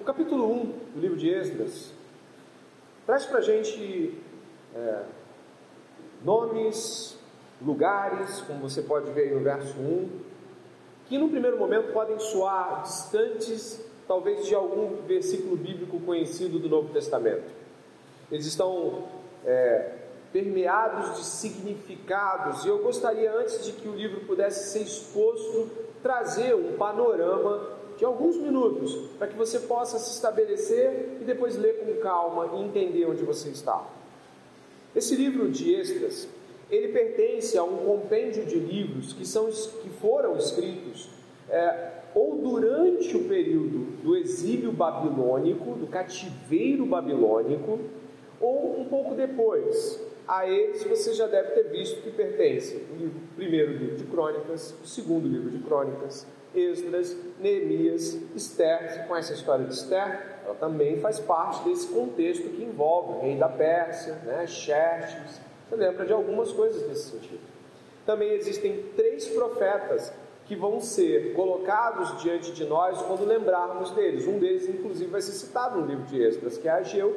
O capítulo 1 do livro de Esdras traz para a gente é, nomes, lugares, como você pode ver aí no verso 1, que no primeiro momento podem soar distantes, talvez de algum versículo bíblico conhecido do Novo Testamento. Eles estão é, permeados de significados, e eu gostaria, antes de que o livro pudesse ser exposto, trazer um panorama de alguns minutos, para que você possa se estabelecer e depois ler com calma e entender onde você está. Esse livro de Esdras, ele pertence a um compêndio de livros que, são, que foram escritos é, ou durante o período do exílio babilônico, do cativeiro babilônico, ou um pouco depois. A eles você já deve ter visto que pertence o livro, primeiro livro de Crônicas, o segundo livro de Crônicas, Esdras, Neemias, Esther. Você conhece a história de Esther? Ela também faz parte desse contexto que envolve o rei da Pérsia, né, Xerxes. Você lembra de algumas coisas nesse sentido. Também existem três profetas que vão ser colocados diante de nós quando lembrarmos deles. Um deles, inclusive, vai ser citado no livro de Esdras, que é Ageu.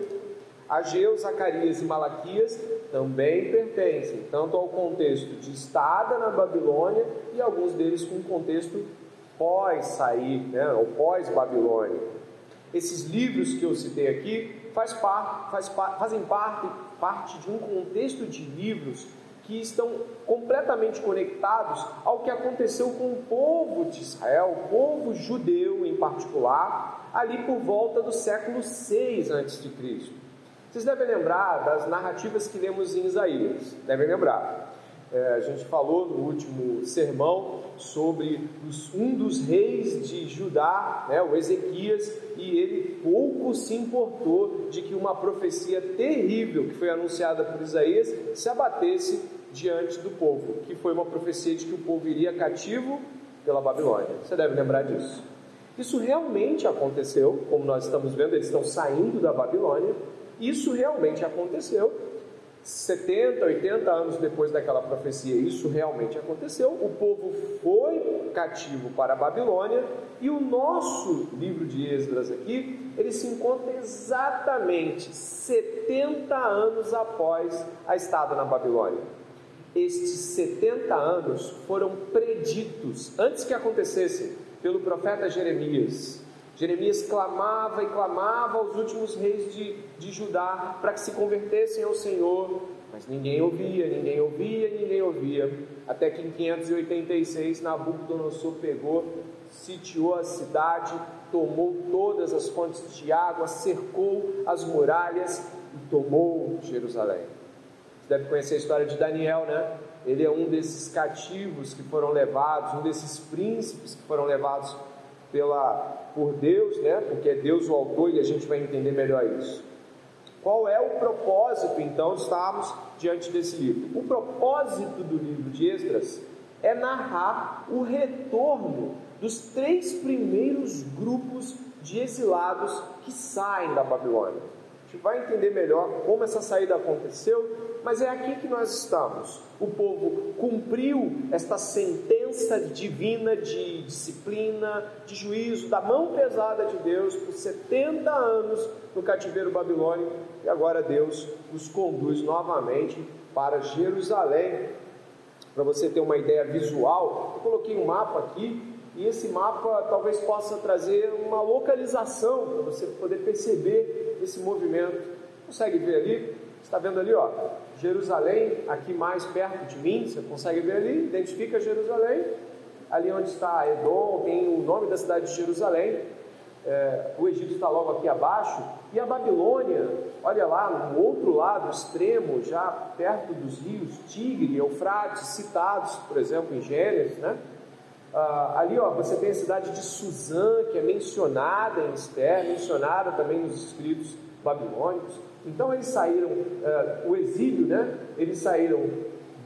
Ageu, Zacarias e Malaquias também pertencem tanto ao contexto de estada na Babilônia e alguns deles com um contexto pós sair, né, ou pós Babilônia. Esses livros que eu citei aqui faz par, faz par, fazem parte, parte de um contexto de livros que estão completamente conectados ao que aconteceu com o povo de Israel, o povo judeu em particular, ali por volta do século 6 a.C. Vocês devem lembrar das narrativas que lemos em Isaías, devem lembrar. É, a gente falou no último sermão sobre os, um dos reis de Judá, né, o Ezequias, e ele pouco se importou de que uma profecia terrível que foi anunciada por Isaías se abatesse diante do povo, que foi uma profecia de que o povo iria cativo pela Babilônia. Você deve lembrar disso. Isso realmente aconteceu, como nós estamos vendo, eles estão saindo da Babilônia. Isso realmente aconteceu, 70, 80 anos depois daquela profecia, isso realmente aconteceu. O povo foi cativo para a Babilônia e o nosso livro de Esdras aqui, ele se encontra exatamente 70 anos após a estada na Babilônia. Estes 70 anos foram preditos antes que acontecessem pelo profeta Jeremias. Jeremias clamava e clamava aos últimos reis de, de Judá para que se convertessem ao Senhor, mas ninguém ouvia, ninguém ouvia, ninguém ouvia. Até que em 586 Nabucodonosor pegou, sitiou a cidade, tomou todas as fontes de água, cercou as muralhas e tomou Jerusalém. Você deve conhecer a história de Daniel, né? Ele é um desses cativos que foram levados, um desses príncipes que foram levados pela, por Deus, né? porque é Deus o autor e a gente vai entender melhor isso. Qual é o propósito, então, de estarmos diante desse livro? O propósito do livro de Esdras é narrar o retorno dos três primeiros grupos de exilados que saem da Babilônia. Gente vai entender melhor como essa saída aconteceu mas é aqui que nós estamos. O povo cumpriu esta sentença divina de disciplina, de juízo, da mão pesada de Deus por 70 anos no cativeiro babilônico e agora Deus os conduz novamente para Jerusalém. Para você ter uma ideia visual, eu coloquei um mapa aqui e esse mapa talvez possa trazer uma localização para você poder perceber esse movimento. Consegue ver ali? Está vendo ali, ó? Jerusalém, aqui mais perto de mim, você consegue ver ali, identifica Jerusalém, ali onde está Edom, tem o nome da cidade de Jerusalém, é, o Egito está logo aqui abaixo, e a Babilônia, olha lá, no outro lado, extremo, já perto dos rios Tigre, Eufrates, citados, por exemplo, em Gênesis, né? Ah, ali ó, você tem a cidade de Suzã, que é mencionada em Esther, mencionada também nos escritos babilônicos. Então eles saíram, uh, o exílio, né? Eles saíram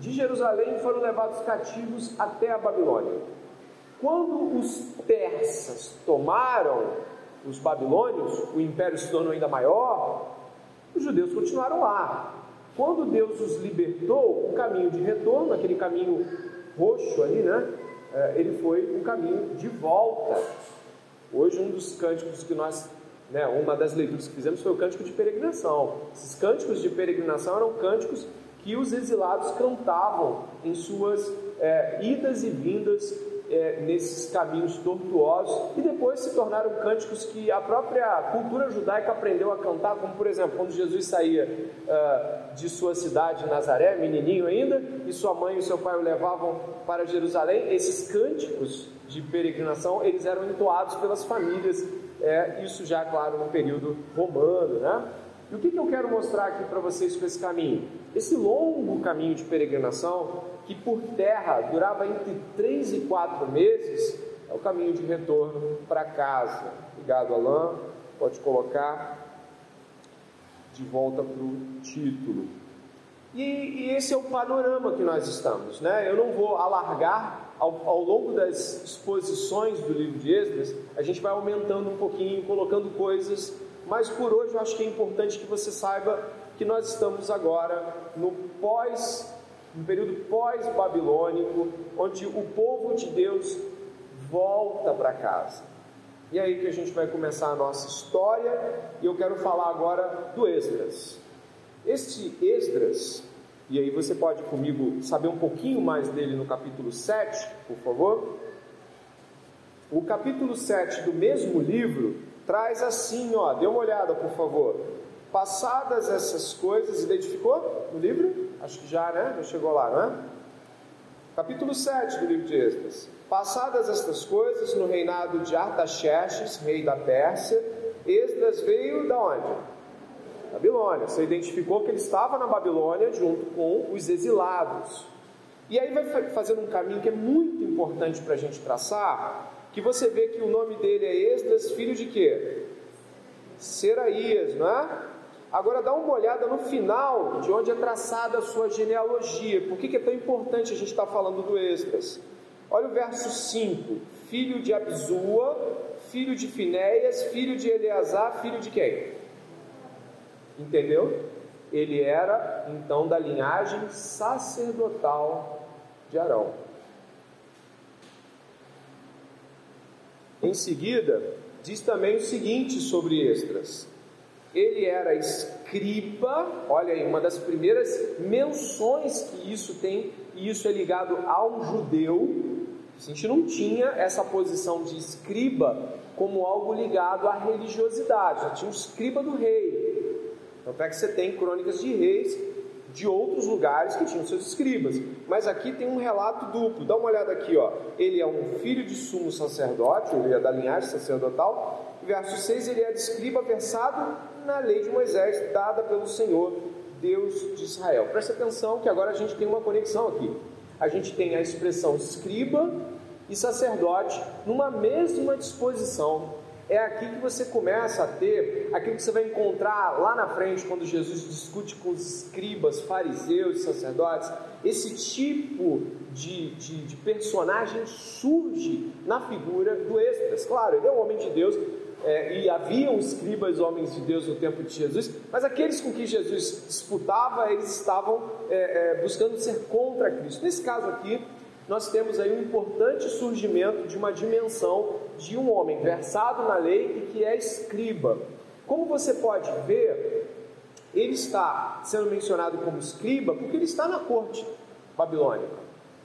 de Jerusalém e foram levados cativos até a Babilônia. Quando os persas tomaram os babilônios, o império se tornou ainda maior, os judeus continuaram lá. Quando Deus os libertou, o caminho de retorno, aquele caminho roxo ali, né? Eh, ele foi um caminho de volta. Hoje, um dos cânticos que nós Né? Uma das leituras que fizemos foi o cântico de peregrinação. Esses cânticos de peregrinação eram cânticos que os exilados cantavam em suas é, idas e vindas é, nesses caminhos tortuosos e depois se tornaram cânticos que a própria cultura judaica aprendeu a cantar, como por exemplo, quando Jesus saía uh, de sua cidade Nazaré, menininho ainda, e sua mãe e seu pai o levavam para Jerusalém, esses cânticos de peregrinação eles eram entoados pelas famílias, é, isso já, claro, no período romano, né? E o que, que eu quero mostrar aqui para vocês com esse caminho? Esse longo caminho de peregrinação, que por terra durava entre três e quatro meses, é o caminho de retorno para casa. Obrigado, Alain. Pode colocar de volta para o título. E, e, esse é o panorama que nós estamos. Né? Eu não vou alargar ao, ao longo das exposições do livro de Esdras, a gente vai aumentando um pouquinho, colocando coisas mas por hoje eu acho que é importante que você saiba que nós estamos agora no pós, no período pós-babilônico, onde o povo de Deus volta para casa. E aí que a gente vai começar a nossa história, e eu quero falar agora do Esdras. Este Esdras, e aí você pode comigo saber um pouquinho mais dele no capítulo 7, por favor. O capítulo 7 do mesmo livro traz assim, ó, dê uma olhada, por favor. Passadas essas coisas, identificou no livro? Acho que já, né? Já chegou lá, não é? Capítulo 7 do livro de Esdras. Passadas estas coisas, no reinado de Artaxerxes, rei da Pérsia, Esdras veio da onde? Babilônia. Você identificou que ele estava na Babilônia junto com os exilados. E aí vai fazendo um caminho que é muito importante para a gente traçar, que você vê que o nome dele é Esdras, filho de quê? Seraías, não é? Agora dá uma olhada no final de onde é traçada a sua genealogia. Por que, é tão importante a gente estar falando do Esdras? Olha o verso 5: filho de Abzua, filho de Finéias, filho de Eleazar, filho de quem? Entendeu? Ele era então da linhagem sacerdotal de Arão. Em seguida, diz também o seguinte sobre Esdras: ele era escriba, olha aí, uma das primeiras menções que isso tem, e isso é ligado ao judeu. A gente não tinha essa posição de escriba como algo ligado à religiosidade, já tinha o escriba do rei. Então é que você tem crônicas de reis de outros lugares que tinham seus escribas. Mas aqui tem um relato duplo. Dá uma olhada aqui, ó. Ele é um filho de sumo sacerdote, ele é da linhagem sacerdotal. Verso 6, ele é escriba versado na lei de Moisés, dada pelo Senhor, Deus de Israel. Preste atenção que agora a gente tem uma conexão aqui. A gente tem a expressão escriba e sacerdote numa mesma disposição é aqui que você começa a ter aquilo que você vai encontrar lá na frente, quando Jesus discute com os escribas, fariseus, sacerdotes. Esse tipo de, de, de personagem surge na figura do Esdras. Claro, ele é um homem de Deus, é, e haviam escribas homens de Deus no tempo de Jesus, mas aqueles com que Jesus disputava, eles estavam é, é, buscando ser contra Cristo. Nesse caso aqui, nós temos aí um importante surgimento de uma dimensão de um homem versado na lei e que é escriba. Como você pode ver, ele está sendo mencionado como escriba porque ele está na corte babilônica.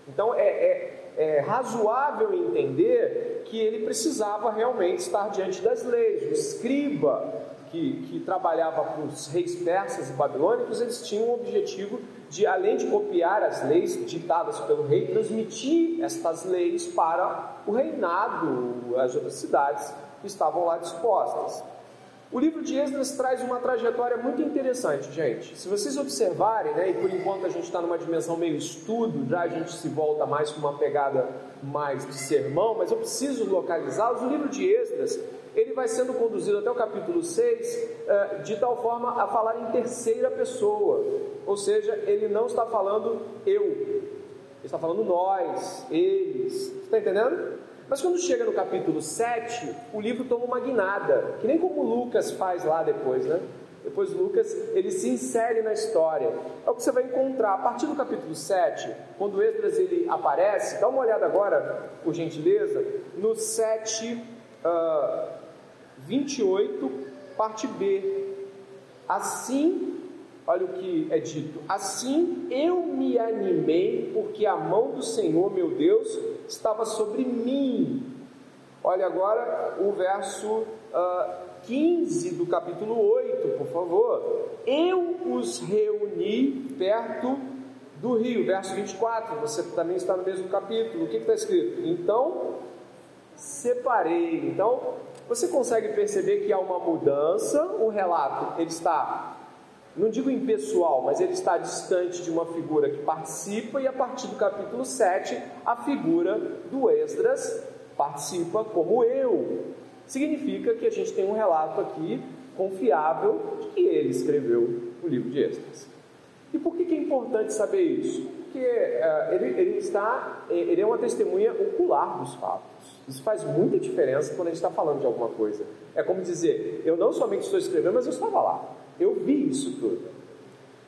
Então é, é, é razoável entender que ele precisava realmente estar diante das leis. O escriba que, que trabalhava para os reis persas e babilônicos, eles tinham o objetivo de, além de copiar as leis ditadas pelo rei, transmitir estas leis para o reinado, as outras cidades que estavam lá dispostas. O livro de Esdras traz uma trajetória muito interessante, gente. Se vocês observarem, né, e por enquanto a gente está numa dimensão meio estudo, já a gente se volta mais com uma pegada mais de sermão, mas eu preciso localizá-los. O livro de Esdras ele vai sendo conduzido até o capítulo 6 eh, de tal forma a falar em terceira pessoa, ou seja, ele não está falando eu, ele está falando nós, eles, está entendendo? Mas quando chega no capítulo 7, o livro toma uma guinada, que nem como Lucas faz lá depois, né? Depois Lucas, ele se insere na história. É o que você vai encontrar a partir do capítulo 7, quando Esdras ele aparece, dá uma olhada agora, por gentileza, no 7, uh, 28 parte B. Assim, olha o que é dito: Assim eu me animei, porque a mão do Senhor, meu Deus, estava sobre mim. Olha agora o verso uh, ah, 15 do capítulo 8, por favor. Eu os reuni perto do rio, verso 24. Você também está no mesmo capítulo. O que está escrito? Então separei. Então você consegue perceber que há uma mudança. O relato ele está não digo impessoal, mas ele está distante de uma figura que participa, e a partir do capítulo 7, a figura do Esdras participa como eu. Significa que a gente tem um relato aqui confiável de que ele escreveu o livro de Esdras. E por que, é importante saber isso? Porque uh, ele, ele, está, ele é uma testemunha ocular dos fatos. Isso faz muita diferença quando a gente está falando de alguma coisa. É como dizer, eu não somente estou escrevendo, mas eu estava lá. Eu vi isso tudo.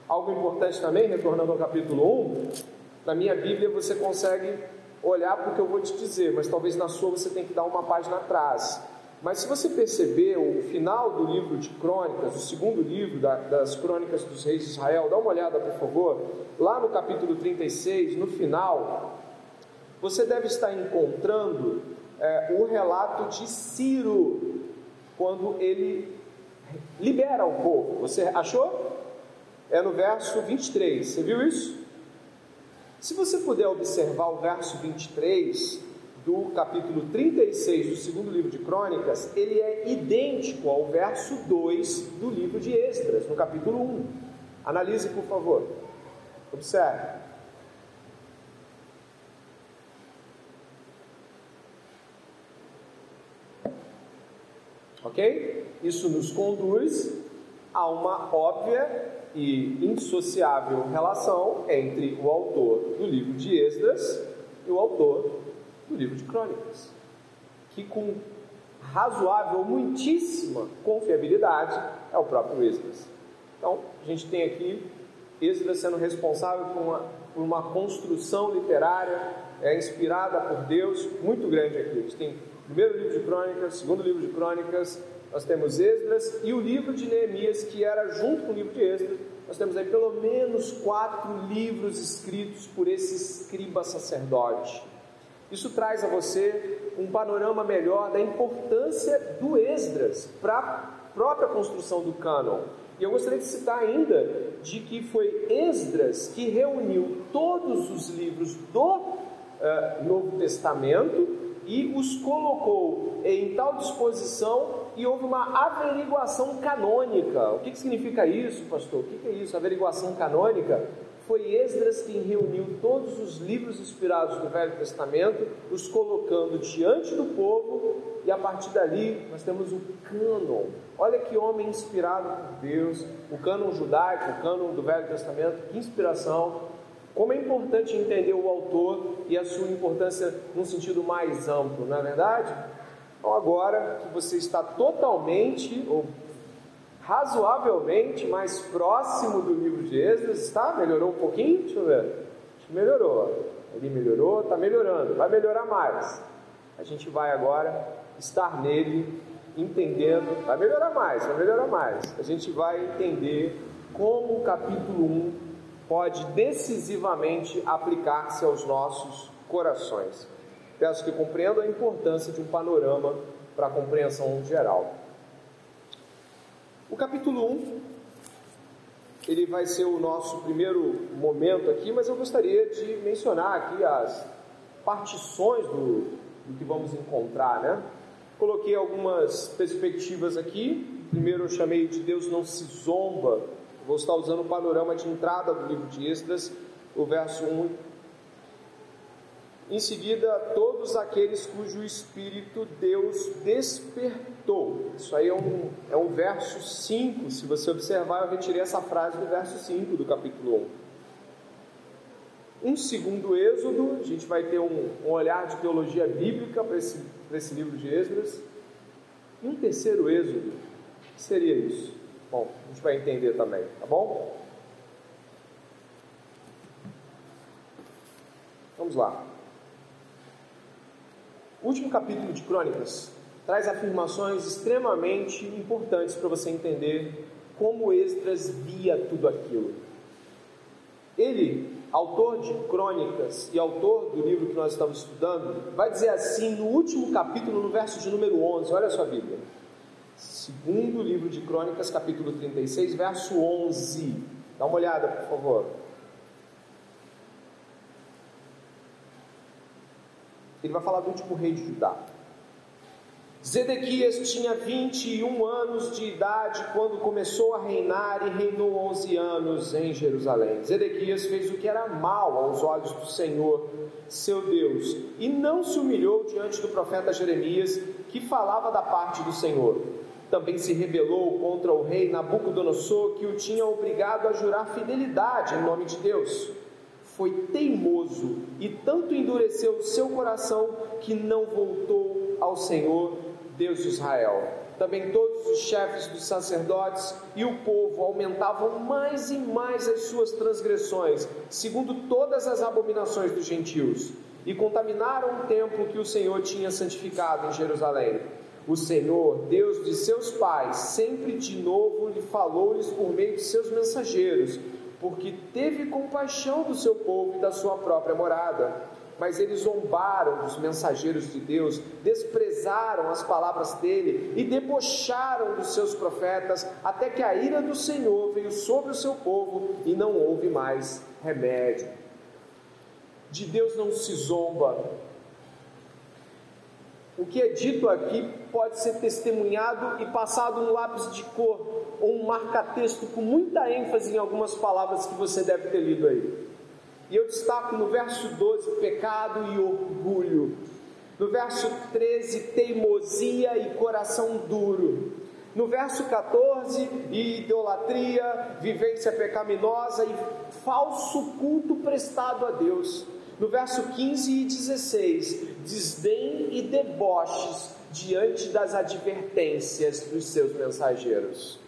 Algo importante também, retornando ao capítulo 1, na minha Bíblia você consegue olhar para o que eu vou te dizer, mas talvez na sua você tenha que dar uma página atrás. Mas se você perceber o final do livro de Crônicas, o segundo livro da, das Crônicas dos Reis de Israel, dá uma olhada por favor, lá no capítulo 36, no final, você deve estar encontrando é, o relato de Ciro, quando ele libera o povo. Você achou? É no verso 23, você viu isso? Se você puder observar o verso 23, do capítulo 36 do segundo livro de Crônicas, ele é idêntico ao verso 2 do livro de Esdras, no capítulo 1. Analise, por favor. Observe. Ok? Isso nos conduz a uma óbvia e indissociável relação entre o autor do livro de Esdras e o autor do livro de Crônicas, que com razoável, muitíssima confiabilidade é o próprio Esdras. Então, a gente tem aqui Esdras sendo responsável por uma, por uma construção literária é, inspirada por Deus muito grande aqui. A gente tem primeiro livro de Crônicas, segundo livro de Crônicas, nós temos Esdras e o livro de Neemias, que era junto com o livro de Esdras, nós temos aí pelo menos quatro livros escritos por esse escriba sacerdote. Isso traz a você um panorama melhor da importância do Esdras para a própria construção do cânon. E eu gostaria de citar ainda de que foi Esdras que reuniu todos os livros do uh, Novo Testamento e os colocou em tal disposição e houve uma averiguação canônica. O que, que significa isso, pastor? O que, que é isso, averiguação canônica? foi Esdras quem reuniu todos os livros inspirados do Velho Testamento, os colocando diante do povo, e a partir dali nós temos o cânon. Olha que homem inspirado por Deus, o cânon judaico, o cânon do Velho Testamento, que inspiração. Como é importante entender o autor e a sua importância num sentido mais amplo, não é verdade? Então, agora que você está totalmente, ou razoavelmente mais próximo do livro de Êxodo, está? Melhorou um pouquinho? Deixa eu ver. Melhorou. Ali melhorou, está melhorando, vai melhorar mais. A gente vai agora estar nele, entendendo, vai melhorar mais, vai melhorar mais. A gente vai entender como o capítulo 1 pode decisivamente aplicar-se aos nossos corações. Peço que compreendam a importância de um panorama para a compreensão geral. O capítulo 1, ele vai ser o nosso primeiro momento aqui, mas eu gostaria de mencionar aqui as partições do, do que vamos encontrar, né? Coloquei algumas perspectivas aqui. Primeiro eu chamei de Deus não se zomba. Vou estar usando o panorama de entrada do livro de Esdras, o verso 1 em seguida, todos aqueles cujo espírito Deus despertou. Isso aí é um, é um verso 5. Se você observar, eu retirei essa frase do verso 5 do capítulo 1. Um segundo êxodo, a gente vai ter um, um olhar de teologia bíblica para esse, esse livro de Esdras. E um terceiro êxodo, o que seria isso? Bom, a gente vai entender também, tá bom? Vamos lá. O último capítulo de Crônicas, traz afirmações extremamente importantes para você entender como Esdras via tudo aquilo. Ele, autor de crônicas e autor do livro que nós estamos estudando, vai dizer assim no último capítulo, no verso de número 11, olha a sua Bíblia. Segundo livro de crônicas, capítulo 36, verso 11. Dá uma olhada, por favor. Ele vai falar do último rei de Judá. Zedequias tinha 21 anos de idade quando começou a reinar e reinou 11 anos em Jerusalém. Zedequias fez o que era mal aos olhos do Senhor, seu Deus, e não se humilhou diante do profeta Jeremias, que falava da parte do Senhor. Também se rebelou contra o rei Nabucodonosor, que o tinha obrigado a jurar fidelidade em nome de Deus. Foi teimoso e tanto endureceu seu coração que não voltou ao Senhor Deus de Israel. Também todos os chefes dos sacerdotes e o povo aumentavam mais e mais as suas transgressões, segundo todas as abominações dos gentios, e contaminaram o templo que o Senhor tinha santificado em Jerusalém. O Senhor, Deus de seus pais, sempre de novo lhe falou-lhes por meio de seus mensageiros, porque teve compaixão do seu povo e da sua própria morada mas eles zombaram dos mensageiros de Deus, desprezaram as palavras dele e debocharam dos seus profetas, até que a ira do Senhor veio sobre o seu povo e não houve mais remédio. De Deus não se zomba. O que é dito aqui pode ser testemunhado e passado um lápis de cor ou um marca-texto com muita ênfase em algumas palavras que você deve ter lido aí. E eu destaco no verso 12 pecado e orgulho. No verso 13, teimosia e coração duro. No verso 14, idolatria, vivência pecaminosa e falso culto prestado a Deus. No verso 15 e 16, desdém e deboches diante das advertências dos seus mensageiros.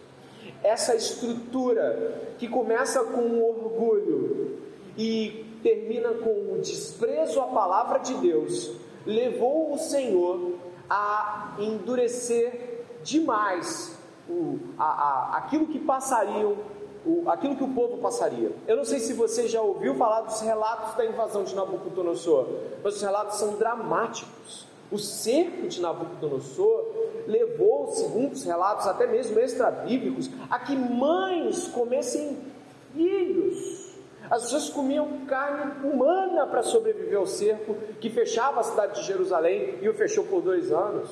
Essa estrutura que começa com o orgulho, e termina com o desprezo à palavra de Deus, levou o Senhor a endurecer demais o, a, a, aquilo que passariam, o, aquilo que o povo passaria. Eu não sei se você já ouviu falar dos relatos da invasão de Nabucodonosor, mas os relatos são dramáticos. O cerco de Nabucodonosor levou, segundo os relatos até mesmo extra-bíblicos, a que mães comessem filhos as pessoas comiam carne humana para sobreviver ao cerco que fechava a cidade de Jerusalém e o fechou por dois anos.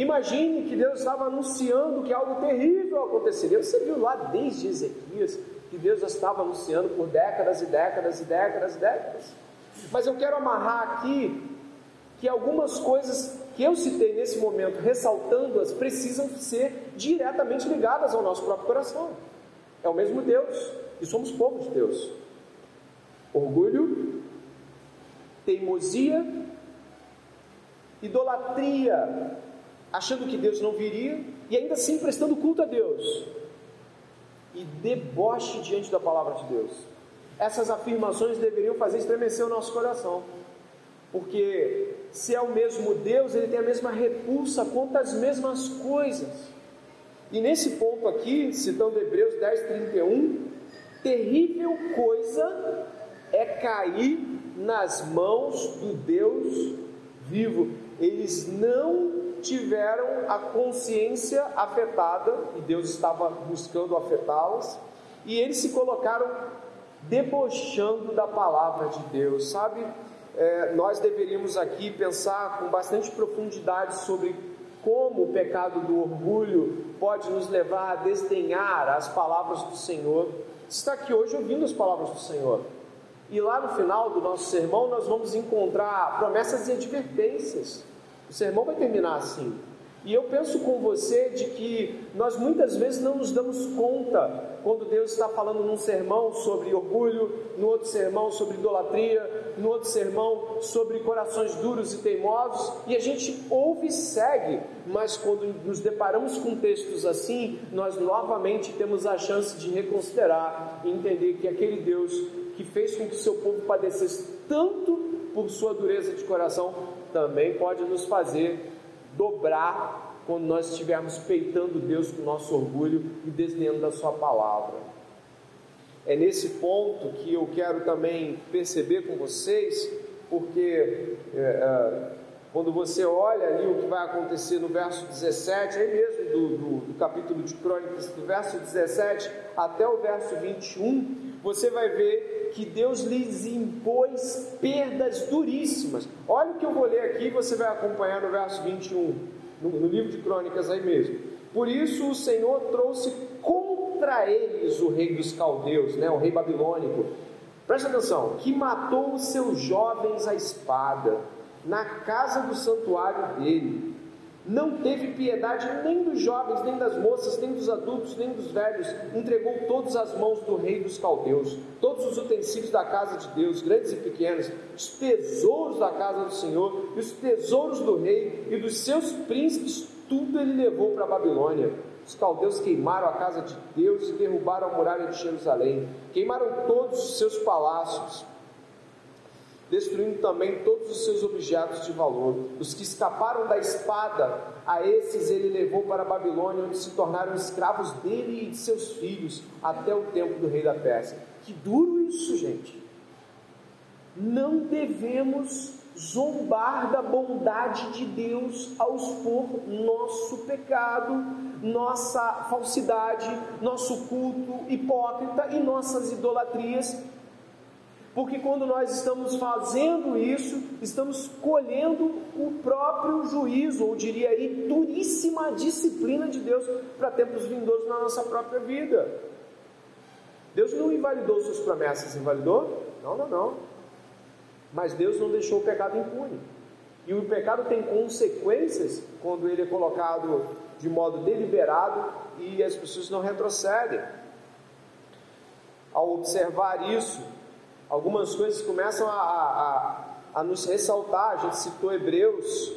Imagine que Deus estava anunciando que algo terrível aconteceria. Você viu lá desde Ezequias que Deus já estava anunciando por décadas e décadas e décadas e décadas. Mas eu quero amarrar aqui que algumas coisas que eu citei nesse momento, ressaltando-as, precisam ser diretamente ligadas ao nosso próprio coração. É o mesmo Deus e somos povo de Deus. Orgulho, teimosia, idolatria, achando que Deus não viria e ainda assim prestando culto a Deus, e deboche diante da palavra de Deus. Essas afirmações deveriam fazer estremecer o nosso coração, porque se é o mesmo Deus, ele tem a mesma repulsa contra as mesmas coisas. E nesse ponto aqui, citando Hebreus 10, 31, terrível coisa é cair nas mãos do Deus vivo. Eles não tiveram a consciência afetada, e Deus estava buscando afetá-las, e eles se colocaram debochando da palavra de Deus, sabe? É, nós deveríamos aqui pensar com bastante profundidade sobre como o pecado do orgulho pode nos levar a desdenhar as palavras do Senhor está aqui hoje ouvindo as palavras do Senhor. E lá no final do nosso sermão nós vamos encontrar promessas e advertências. O sermão vai terminar assim. E eu penso com você de que nós muitas vezes não nos damos conta quando Deus está falando num sermão sobre orgulho, no outro sermão sobre idolatria, no outro sermão sobre corações duros e teimosos, e a gente ouve e segue, mas quando nos deparamos com textos assim, nós novamente temos a chance de reconsiderar e entender que aquele Deus que fez com que seu povo padecesse tanto por sua dureza de coração, também pode nos fazer dobrar quando nós estivermos peitando Deus com nosso orgulho e desdenhando da Sua palavra. É nesse ponto que eu quero também perceber com vocês, porque é, é, quando você olha ali o que vai acontecer no verso 17, aí mesmo do, do, do capítulo de Crônicas, do verso 17 até o verso 21, você vai ver que Deus lhes impôs perdas duríssimas. Olha o que eu vou ler aqui, você vai acompanhar no verso 21, no, no livro de Crônicas aí mesmo. Por isso o Senhor trouxe contra eles o rei dos caldeus, né, o rei babilônico. Presta atenção, que matou os seus jovens à espada na casa do santuário dele. Não teve piedade nem dos jovens, nem das moças, nem dos adultos, nem dos velhos. Entregou todos as mãos do rei dos caldeus, todos os utensílios da casa de Deus, grandes e pequenos, os tesouros da casa do Senhor, e os tesouros do rei e dos seus príncipes, tudo ele levou para a Babilônia. Os caldeus queimaram a casa de Deus e derrubaram a muralha de Jerusalém, queimaram todos os seus palácios destruindo também todos os seus objetos de valor. Os que escaparam da espada, a esses ele levou para a Babilônia, onde se tornaram escravos dele e de seus filhos, até o tempo do rei da Pérsia. Que duro isso, gente! Não devemos zombar da bondade de Deus ao expor nosso pecado, nossa falsidade, nosso culto hipócrita e nossas idolatrias porque quando nós estamos fazendo isso, estamos colhendo o próprio juízo, ou diria aí, duríssima disciplina de Deus para tempos vindouros na nossa própria vida. Deus não invalidou suas promessas, invalidou? Não, não, não. Mas Deus não deixou o pecado impune. E o pecado tem consequências quando ele é colocado de modo deliberado e as pessoas não retrocedem. Ao observar isso, algumas coisas começam a, a, a, nos ressaltar. A gente citou Hebreus,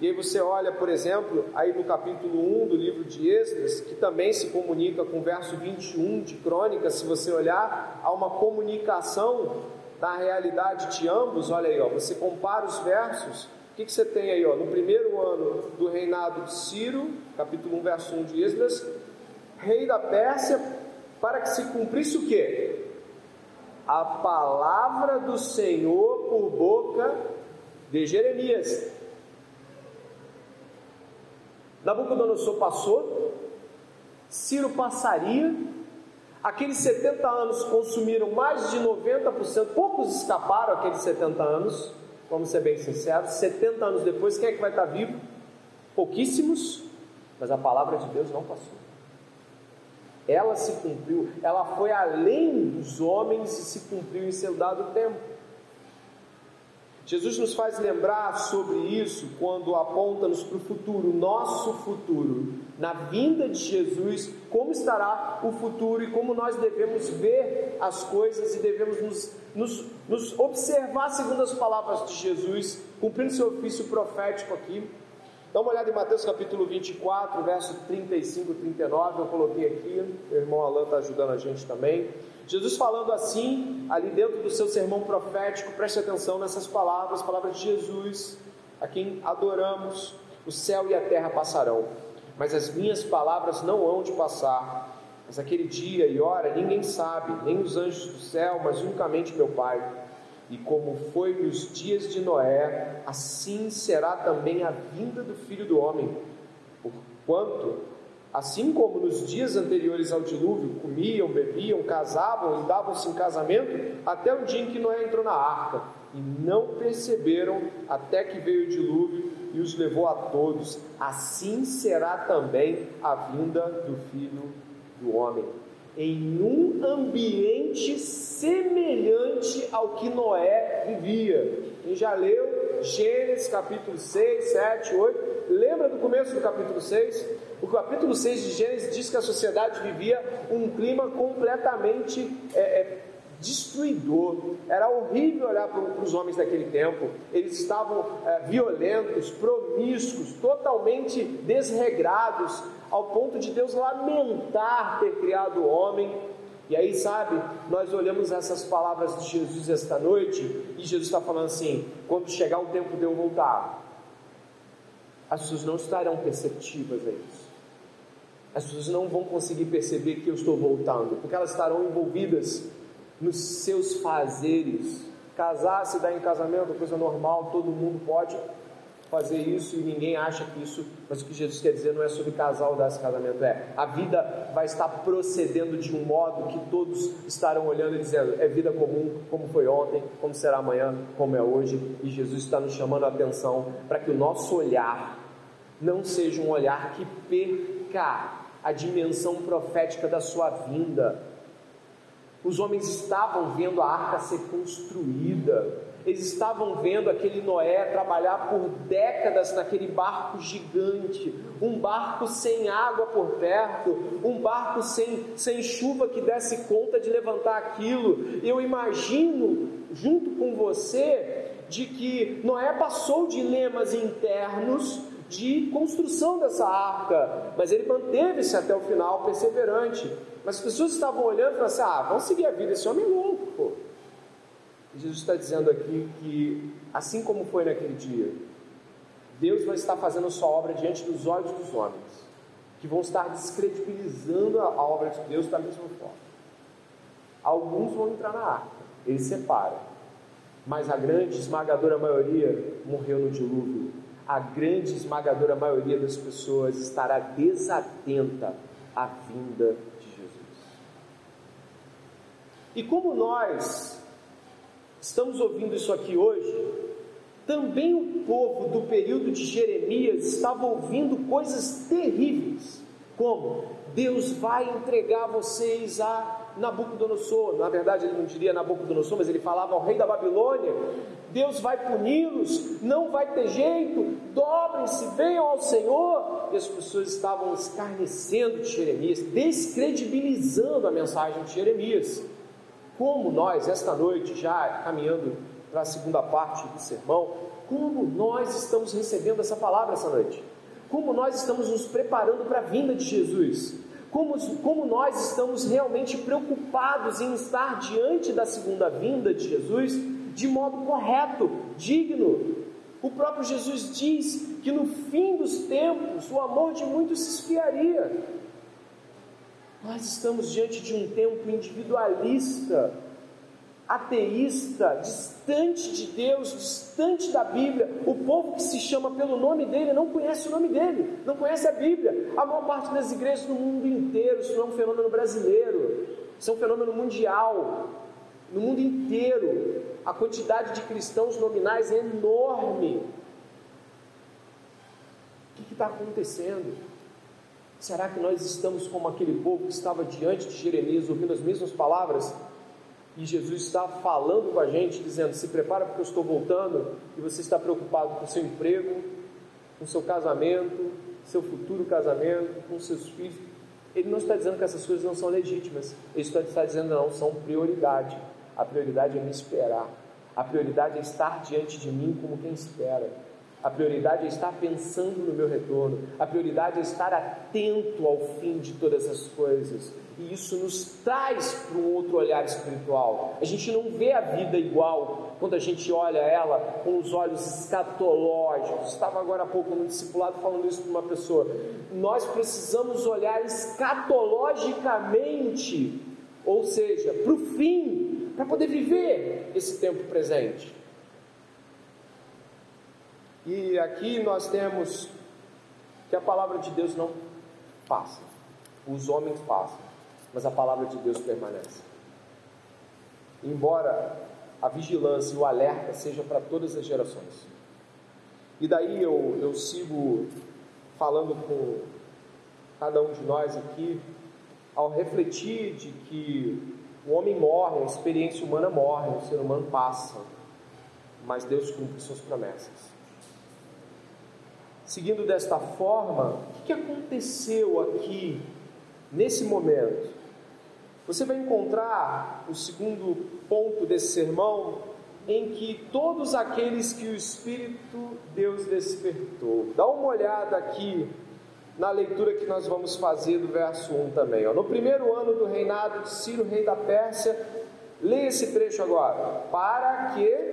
e aí você olha, por exemplo, aí no capítulo 1 do livro de Êxodos, que também se comunica com o verso 21 de Crônicas, se você olhar, há uma comunicação da realidade de ambos. Olha aí, ó, você compara os versos. O que, que você tem aí? Ó, no primeiro ano do reinado de Ciro, capítulo 1, verso 1 de Êxodos, rei da Pérsia, para que se cumprisse o quê? A palavra do Senhor por boca de Jeremias. Nabucodonosor passou, Ciro passaria, aqueles 70 anos consumiram mais de 90%, poucos escaparam aqueles 70 anos, vamos ser bem sinceros, 70 anos depois, quem é que vai estar vivo? Pouquíssimos, mas a palavra de Deus não passou ela se cumpriu, ela foi além dos homens e se cumpriu em seu dado tempo. Jesus nos faz lembrar sobre isso quando aponta-nos para o futuro, nosso futuro, na vinda de Jesus, como estará o futuro e como nós devemos ver as coisas e devemos nos, nos, nos observar segundo as palavras de Jesus, cumprindo seu ofício profético aqui. Dá uma olhada em Mateus capítulo 24, verso 35 e 39, eu coloquei aqui, meu irmão Alan está ajudando a gente também. Jesus falando assim, ali dentro do seu sermão profético, preste atenção nessas palavras, palavras de Jesus, a quem adoramos, o céu e a terra passarão, mas as minhas palavras não hão de passar. Mas aquele dia e hora ninguém sabe, nem os anjos do céu, mas unicamente meu Pai. E como foi nos dias de Noé, assim será também a vinda do Filho do Homem. Porquanto, assim como nos dias anteriores ao dilúvio, comiam, bebiam, casavam e davam-se em casamento, até o dia em que Noé entrou na arca, e não perceberam até que veio o dilúvio e os levou a todos, assim será também a vinda do Filho do Homem em um ambiente semelhante ao que Noé vivia. Quem já leu Gênesis capítulo 6, 7, 8, lembra do começo do capítulo 6? O capítulo 6 de Gênesis diz que a sociedade vivia um clima completamente é, é, destruidor. Era horrível olhar para, os homens daquele tempo. Eles estavam é, violentos, promíscuos, totalmente desregrados, ao ponto de Deus lamentar ter criado o homem. E aí, sabe, nós olhamos essas palavras de Jesus esta noite e Jesus está falando assim: quando chegar o tempo de eu voltar, as pessoas não estarão perceptivas a isso. As pessoas não vão conseguir perceber que eu estou voltando, porque elas estarão envolvidas nos seus fazeres. Casar, se dar em casamento, coisa normal, todo mundo pode fazer isso e ninguém acha que isso, mas o que Jesus quer dizer não é sobre casal dar esse casamento, é a vida vai estar procedendo de um modo que todos estarão olhando e dizendo, é vida comum, como foi ontem, como será amanhã, como é hoje, e Jesus está nos chamando a atenção para que o nosso olhar não seja um olhar que perca a dimensão profética da sua vinda. Os homens estavam vendo a arca ser construída, eles estavam vendo aquele Noé trabalhar por décadas naquele barco gigante, um barco sem água por perto, um barco sem, sem chuva que desse conta de levantar aquilo. Eu imagino, junto com você, de que Noé passou dilemas internos de construção dessa arca, mas ele manteve-se até o final perseverante. Mas as pessoas estavam olhando e falaram assim: ah, vamos seguir a vida, esse homem é louco, pô. Jesus está dizendo aqui que, assim como foi naquele dia, Deus vai estar fazendo a sua obra diante dos olhos dos homens, que vão estar descredibilizando a obra de Deus da mesma forma. Alguns vão entrar na arca, ele separa, mas a grande esmagadora maioria morreu no dilúvio. A grande esmagadora maioria das pessoas estará desatenta à vinda de Jesus. E como nós estamos ouvindo isso aqui hoje, também o povo do período de Jeremias estava ouvindo coisas terríveis, como Deus vai entregar vocês a Nabucodonosor. Na verdade, ele não diria Nabucodonosor, mas ele falava ao rei da Babilônia: Deus vai puni-los, não vai ter jeito, dobrem-se, venham ao Senhor. E as pessoas estavam escarnecendo de Jeremias, descredibilizando a mensagem de Jeremias como nós, esta noite, já caminhando para a segunda parte do sermão, como nós estamos recebendo essa palavra essa noite, como nós estamos nos preparando para a vinda de Jesus, como, como nós estamos realmente preocupados em estar diante da segunda vinda de Jesus de modo correto, digno. O próprio Jesus diz que no fim dos tempos o amor de muitos se esfriaria. Nós estamos diante de um tempo individualista, ateísta, distante de Deus, distante da Bíblia. O povo que se chama pelo nome dele não conhece o nome dele, não conhece a Bíblia. A maior parte das igrejas no mundo inteiro, isso não é um fenômeno brasileiro, isso é um fenômeno mundial. No mundo inteiro, a quantidade de cristãos nominais é enorme. O que está acontecendo? Será que nós estamos como aquele povo que estava diante de Jeremias, ouvindo as mesmas palavras? E Jesus está falando com a gente, dizendo: Se prepara porque eu estou voltando, e você está preocupado com o seu emprego, com o seu casamento, seu futuro casamento, com seus filhos. Ele não está dizendo que essas coisas não são legítimas, ele está dizendo: não, são prioridade. A prioridade é me esperar, a prioridade é estar diante de mim como quem espera. A prioridade é estar pensando no meu retorno. A prioridade é estar atento ao fim de todas as coisas. E isso nos traz para um outro olhar espiritual. A gente não vê a vida igual quando a gente olha ela com os olhos escatológicos. Estava agora há pouco no discipulado falando isso para uma pessoa. Nós precisamos olhar escatologicamente, ou seja, para o fim, para poder viver esse tempo presente. E aqui nós temos que a palavra de Deus não passa, os homens passam, mas a palavra de Deus permanece. Embora a vigilância e o alerta seja para todas as gerações. E daí eu, eu sigo falando com cada um de nós aqui, ao refletir de que o homem morre, a experiência humana morre, o ser humano passa, mas Deus cumpre suas promessas. Seguindo desta forma, o que aconteceu aqui, nesse momento? Você vai encontrar o segundo ponto desse sermão, em que todos aqueles que o Espírito Deus despertou. Dá uma olhada aqui na leitura que nós vamos fazer do verso 1 também. Ó. No primeiro ano do reinado de Ciro, rei da Pérsia, leia esse trecho agora. Para que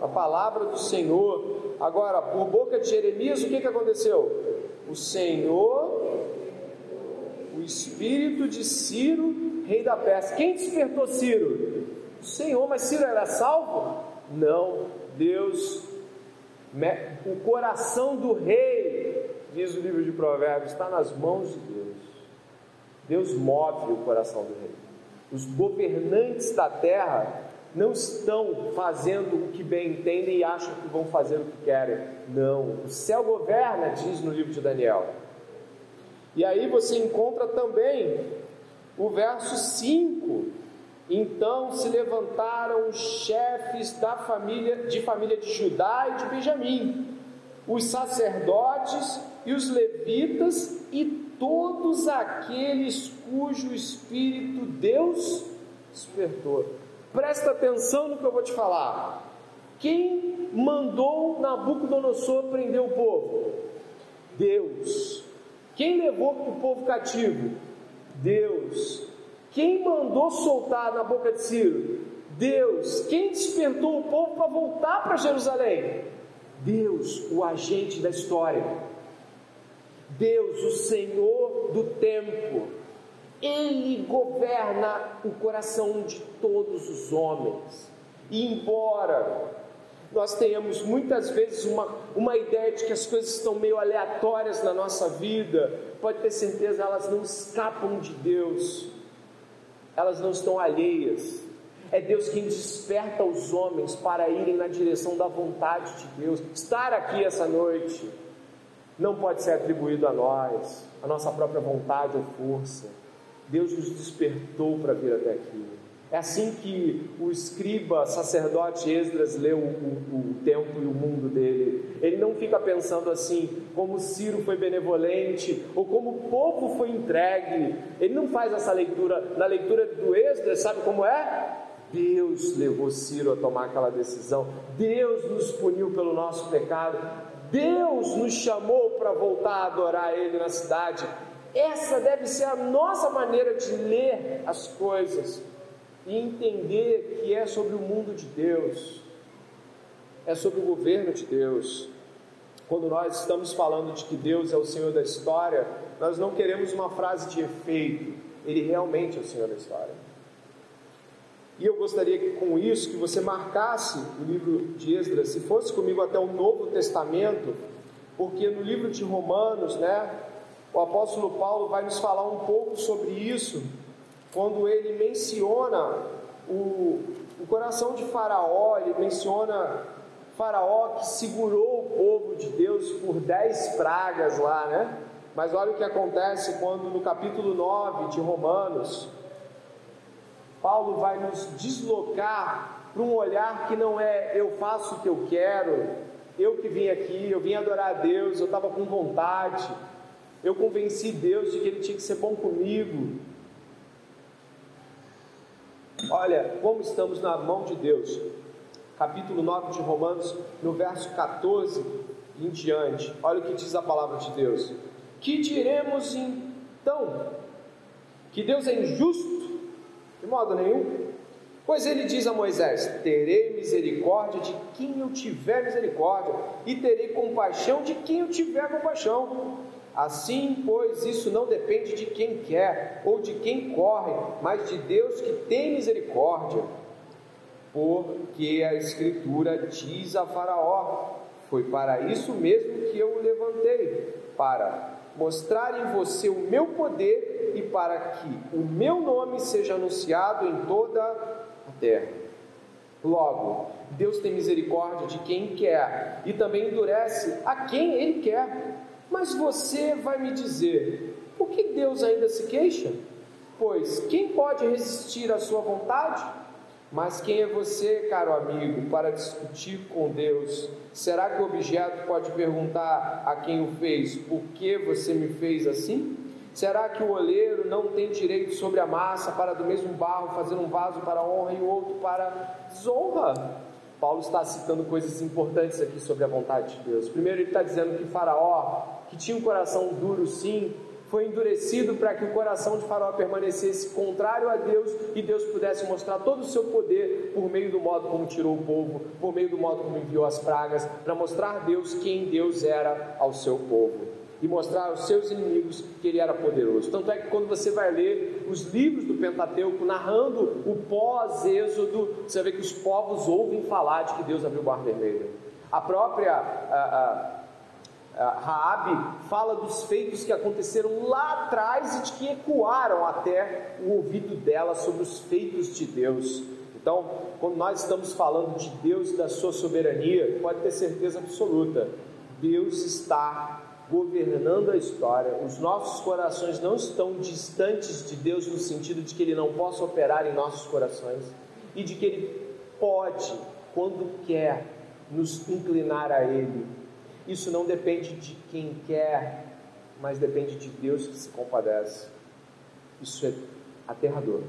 a palavra do Senhor Agora, por boca de Jeremias, o que, que aconteceu? O Senhor, o espírito de Ciro, rei da Pérsia. Quem despertou Ciro? O Senhor, mas Ciro era salvo? Não, Deus, o coração do rei, diz o livro de Provérbios, está nas mãos de Deus. Deus move o coração do rei. Os governantes da terra não estão fazendo o que bem entendem e acham que vão fazer o que querem. Não, o céu governa, diz no livro de Daniel. E aí você encontra também o verso 5. Então se levantaram os chefes da família de família de Judá e de Benjamim, os sacerdotes e os levitas e todos aqueles cujo espírito Deus despertou. Presta atenção no que eu vou te falar. Quem mandou Nabucodonosor prender o povo? Deus. Quem levou o povo cativo? Deus. Quem mandou soltar na boca de Ciro? Deus. Quem despertou o povo para voltar para Jerusalém? Deus, o agente da história. Deus, o Senhor do tempo. Ele governa o coração de todos os homens. E embora nós tenhamos muitas vezes uma, uma ideia de que as coisas estão meio aleatórias na nossa vida, pode ter certeza, elas não escapam de Deus, elas não estão alheias. É Deus quem desperta os homens para irem na direção da vontade de Deus. Estar aqui essa noite não pode ser atribuído a nós, a nossa própria vontade ou força. Deus nos despertou para vir até aqui. É assim que o escriba, sacerdote Esdras lê o, o, o, tempo e o mundo dele. Ele não fica pensando assim, como Ciro foi benevolente, ou como o povo foi entregue. Ele não faz essa leitura. Na leitura do Esdras, sabe como é? Deus levou Ciro a tomar aquela decisão. Deus nos puniu pelo nosso pecado. Deus nos chamou para voltar a adorar Ele na cidade. Essa deve ser a nossa maneira de ler as coisas e entender que é sobre o mundo de Deus, é sobre o governo de Deus. Quando nós estamos falando de que Deus é o Senhor da história, nós não queremos uma frase de efeito, Ele realmente é o Senhor da história. E eu gostaria que com isso que você marcasse o livro de Esdras, se fosse comigo até o Novo Testamento, porque no livro de Romanos, né, o apóstolo Paulo vai nos falar um pouco sobre isso, quando ele menciona o, o coração de Faraó, ele menciona Faraó que segurou o povo de Deus por dez pragas lá, né? Mas olha o que acontece quando no capítulo 9 de Romanos, Paulo vai nos deslocar para um olhar que não é eu faço o que eu quero, eu que vim aqui, eu vim adorar a Deus, eu estava com vontade, eu convenci Deus de que Ele tinha que ser bom comigo. Olha como estamos na mão de Deus. Capítulo 9 de Romanos, no verso 14 em diante. Olha o que diz a palavra de Deus. Que diremos então? Que Deus é injusto? De modo nenhum. Pois ele diz a Moisés: Terei misericórdia de quem eu tiver misericórdia, e terei compaixão de quem eu tiver compaixão. Assim, pois, isso não depende de quem quer ou de quem corre, mas de Deus que tem misericórdia. Porque a Escritura diz a Faraó: Foi para isso mesmo que eu o levantei, para mostrar em você o meu poder e para que o meu nome seja anunciado em toda a terra. Logo, Deus tem misericórdia de quem quer e também endurece a quem Ele quer. Mas você vai me dizer: por que Deus ainda se queixa? Pois quem pode resistir à sua vontade? Mas quem é você, caro amigo, para discutir com Deus? Será que o objeto pode perguntar a quem o fez: por que você me fez assim? Será que o oleiro não tem direito sobre a massa para do mesmo barro fazer um vaso para honra e outro para desonra? Paulo está citando coisas importantes aqui sobre a vontade de Deus. Primeiro, ele está dizendo que Faraó, que tinha um coração duro sim, foi endurecido para que o coração de Faraó permanecesse contrário a Deus e Deus pudesse mostrar todo o seu poder por meio do modo como tirou o povo, por meio do modo como enviou as pragas, para mostrar a Deus quem Deus era ao seu povo e mostrar aos seus inimigos que ele era poderoso. Tanto é que quando você vai ler os livros do Pentateuco narrando o pós-êxodo, você vê que os povos ouvem falar de que Deus abriu o mar vermelho. A própria Raabe fala dos feitos que aconteceram lá atrás e de que ecoaram até o ouvido dela sobre os feitos de Deus. Então, quando nós estamos falando de Deus e da sua soberania, pode ter certeza absoluta, Deus está governando a história. Os nossos corações não estão distantes de Deus no sentido de que ele não possa operar em nossos corações e de que ele pode, quando quer, nos inclinar a ele isso não depende de quem quer, mas depende de Deus que se compadece. Isso é aterrador.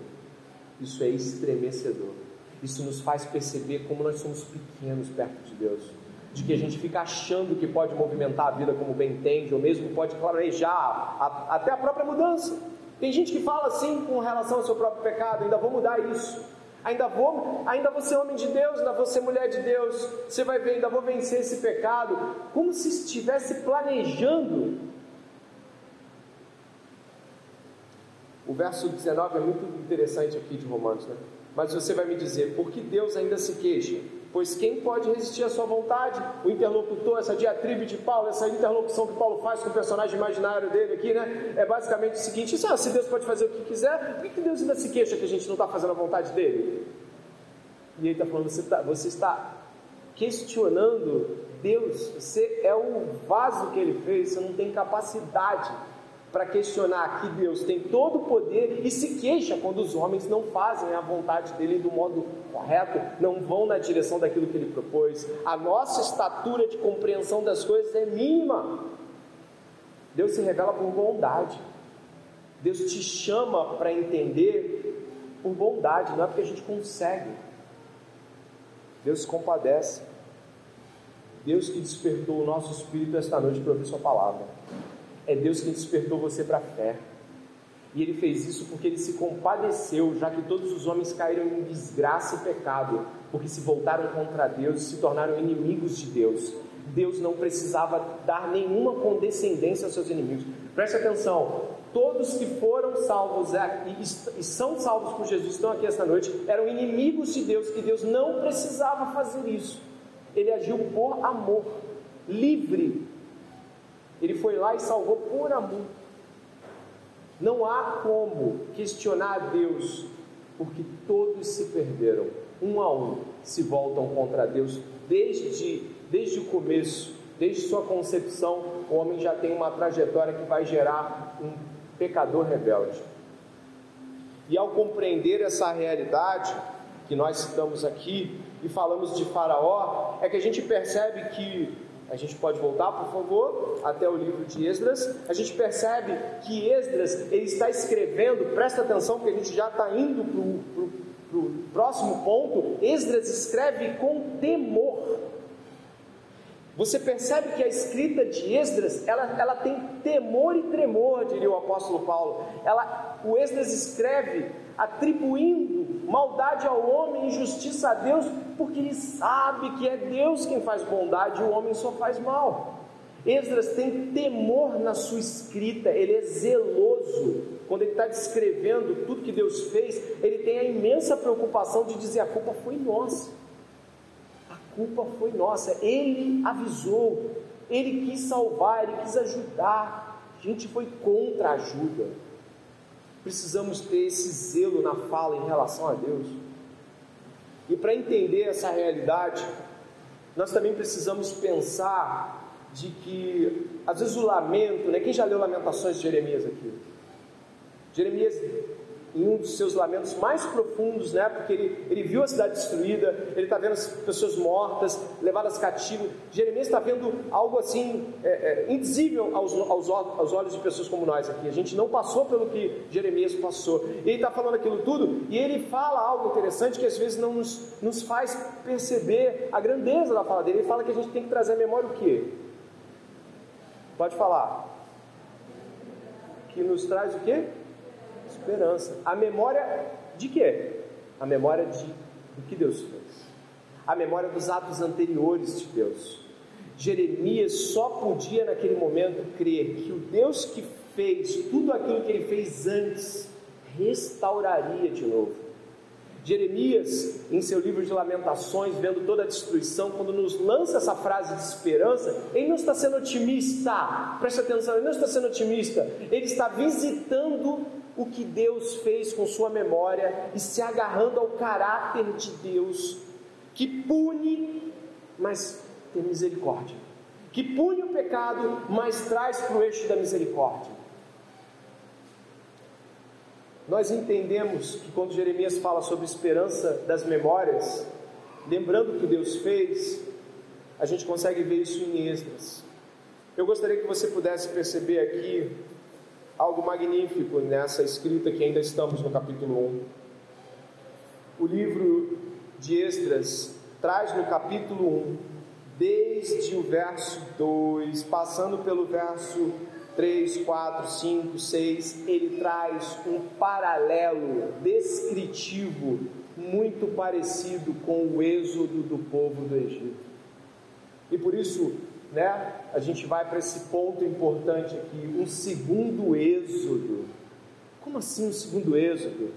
Isso é estremecedor. Isso nos faz perceber como nós somos pequenos perto de Deus. De que a gente fica achando que pode movimentar a vida como bem entende, ou mesmo pode planejar a, até a própria mudança. Tem gente que fala assim com relação ao seu próprio pecado, ainda vou mudar isso ainda vou, ainda vou ser homem de Deus, ainda vou ser mulher de Deus, você vai ver, ainda vou vencer esse pecado, como se estivesse planejando. O verso 19 é muito interessante aqui de Romanos, né? Mas você vai me dizer, por que Deus ainda se queixa? Pois quem pode resistir à sua vontade? O interlocutor, essa diatribe de Paulo, essa interlocução que Paulo faz com o personagem imaginário dele aqui, né? É basicamente o seguinte: ah, se Deus pode fazer o que quiser, por que Deus ainda se queixa que a gente não está fazendo a vontade dele? E ele está falando: você, tá, você está questionando Deus, você é o vaso que ele fez, você não tem capacidade para questionar que Deus tem todo o poder e se queixa quando os homens não fazem a vontade dele do modo correto, não vão na direção daquilo que ele propôs. A nossa estatura de compreensão das coisas é mínima. Deus se revela por bondade. Deus te chama para entender por bondade, não é porque a gente consegue. Deus se compadece. Deus que despertou o nosso espírito esta noite para ouvir Sua palavra. É Deus que despertou você para a fé. E ele fez isso porque ele se compadeceu, já que todos os homens caíram em desgraça e pecado, porque se voltaram contra Deus e se tornaram inimigos de Deus. Deus não precisava dar nenhuma condescendência aos seus inimigos. Preste atenção: todos que foram salvos é, e são salvos por Jesus, estão aqui esta noite, eram inimigos de Deus, que Deus não precisava fazer isso. Ele agiu por amor, livre ele foi lá e salvou por amor. Não há como questionar Deus, porque todos se perderam, um a um se voltam contra Deus desde, desde o começo, desde sua concepção. O homem já tem uma trajetória que vai gerar um pecador rebelde. E ao compreender essa realidade que nós citamos aqui e falamos de Faraó, é que a gente percebe que a gente pode voltar, por favor, até o livro de Esdras. A gente percebe que Esdras ele está escrevendo, presta atenção, porque a gente já está indo para o próximo ponto. Esdras escreve com temor. Você percebe que a escrita de Esdras ela, ela tem temor e tremor, diria o apóstolo Paulo. Ela, o Esdras escreve atribuindo maldade ao homem e justiça a Deus, porque ele sabe que é Deus quem faz bondade e o homem só faz mal. Esdras tem temor na sua escrita, ele é zeloso. Quando ele está descrevendo tudo que Deus fez, ele tem a imensa preocupação de dizer: a culpa foi nossa. A culpa foi nossa. Ele avisou, ele quis salvar, ele quis ajudar. A gente foi contra a ajuda precisamos ter esse zelo na fala em relação a Deus. E para entender essa realidade, nós também precisamos pensar de que, às vezes, o lamento, né? Quem já leu Lamentações de Jeremias aqui? Jeremias em um dos seus lamentos mais profundos, né? Porque ele, ele viu a cidade destruída, ele está vendo as pessoas mortas, levadas cativas. Jeremias está vendo algo assim é, é, indizível aos, aos, aos, olhos de pessoas como nós aqui. A gente não passou pelo que Jeremias passou. Ele está falando aquilo tudo e ele fala algo interessante que às vezes não nos, nos faz perceber a grandeza da fala dele. Ele fala que a gente tem que trazer à memória o quê? Pode falar que nos traz o quê? Esperança. A memória de quê? A memória de do que Deus fez. A memória dos atos anteriores de Deus. Jeremias só podia naquele momento crer que o Deus que fez tudo aquilo que ele fez antes restauraria de novo. Jeremias, em seu livro de Lamentações, vendo toda a destruição, quando nos lança essa frase de esperança, ele não está sendo otimista, preste atenção, ele não está sendo otimista, ele está visitando o que Deus fez com sua memória e se agarrando ao caráter de Deus, que pune, mas tem misericórdia, que pune o pecado, mas traz para o eixo da misericórdia. Nós entendemos que quando Jeremias fala sobre esperança das memórias, lembrando o que Deus fez, a gente consegue ver isso em Esdras. Eu gostaria que você pudesse perceber aqui algo magnífico nessa escrita que ainda estamos no capítulo 1. O livro de Esdras traz no capítulo 1, desde o verso 2, passando pelo verso 3, 4, 5, 6, ele traz um paralelo descritivo muito parecido com o êxodo do povo do Egito. E por isso, né, a gente vai para esse ponto importante aqui, um segundo êxodo. Como assim um segundo êxodo?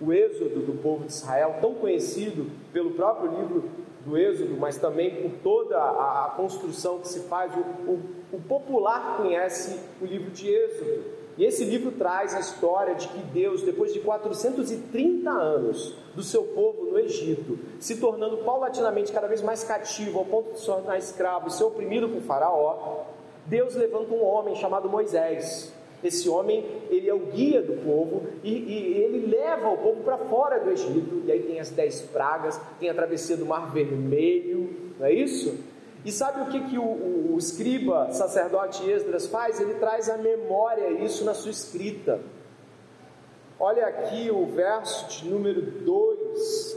O êxodo do povo de Israel, tão conhecido pelo próprio livro do Êxodo, mas também por toda a, construção que se faz. O, o, o, popular conhece o livro de Êxodo. E esse livro traz a história de que Deus, depois de 430 anos do seu povo no Egito, se tornando paulatinamente cada vez mais cativo, ao ponto de se tornar escravo e ser oprimido por Faraó, Deus levanta um homem chamado Moisés esse homem, ele é o guia do povo e, e ele leva o povo para fora do Egito. E aí tem as dez pragas, tem a travessia do Mar Vermelho, não é isso? E sabe o que, que o, o, o escriba, sacerdote Esdras faz? Ele traz à memória isso na sua escrita. Olha aqui o verso de número 2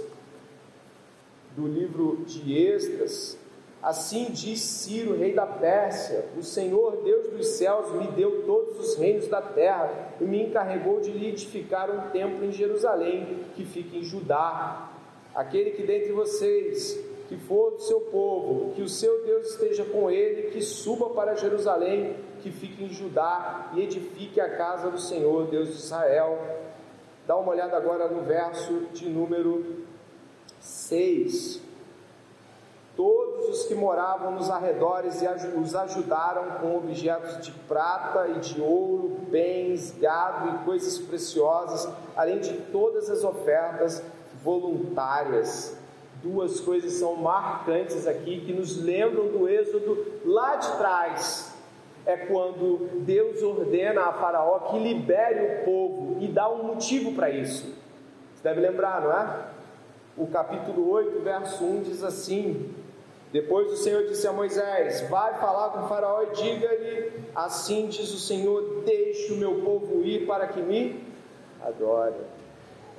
do livro de Esdras. Assim diz Ciro, rei da Pérsia: O Senhor, Deus dos céus, me deu todos os reinos da terra e me encarregou de lhe edificar um templo em Jerusalém, que fica em Judá. Aquele que dentre vocês, que for do seu povo, que o seu Deus esteja com ele, que suba para Jerusalém, que fique em Judá e edifique a casa do Senhor, Deus de Israel. Dá uma olhada agora no verso de número 6 todos os que moravam nos arredores os ajudaram com objetos de prata e de ouro, bens, gado e coisas preciosas, além de todas as ofertas voluntárias. Duas coisas são marcantes aqui que nos lembram do êxodo lá de trás. É quando Deus ordena a Faraó que libere o povo e dá um motivo para isso. Você deve lembrar, não é? O capítulo 8, verso 1 diz assim: depois o Senhor disse a Moisés: Vai falar com Faraó e diga-lhe: Assim diz o Senhor: Deixe o meu povo ir para que me adore.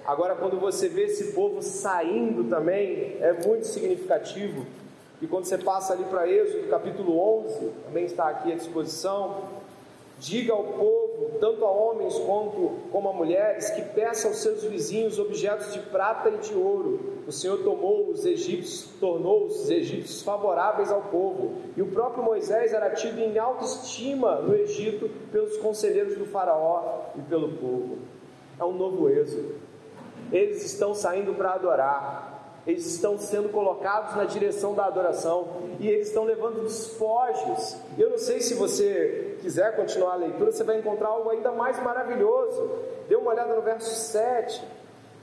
Agora, quando você vê esse povo saindo também, é muito significativo. E quando você passa ali para Êxodo, capítulo 11, também está aqui à disposição. Diga ao povo, tanto a homens quanto como a mulheres, que peça aos seus vizinhos objetos de prata e de ouro. O Senhor tomou os egípcios, tornou os egípcios favoráveis ao povo. E o próprio Moisés era tido em alta estima no Egito pelos conselheiros do faraó e pelo povo. É um novo êxodo. Eles estão saindo para adorar eles estão sendo colocados na direção da adoração e eles estão levando despojos. Eu não sei se você quiser continuar a leitura, você vai encontrar algo ainda mais maravilhoso. Dê uma olhada no verso 7.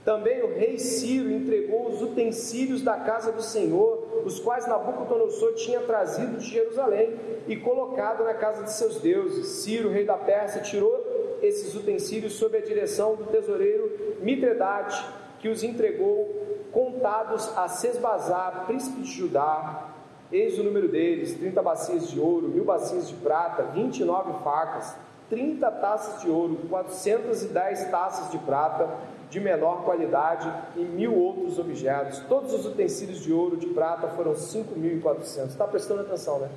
Também o rei Ciro entregou os utensílios da casa do Senhor, os quais Nabucodonosor tinha trazido de Jerusalém e colocado na casa de seus deuses. Ciro, rei da Pérsia, tirou esses utensílios sob a direção do tesoureiro Mitredate, que os entregou contados a Sesbazar, príncipe de Judá, eis o número deles: 30 bacias de ouro, mil bacias de prata, 29 facas, 30 taças de ouro, 410 taças de prata de menor qualidade e mil outros objetos. Todos os utensílios de ouro, de prata foram 5.400. Está prestando atenção, né?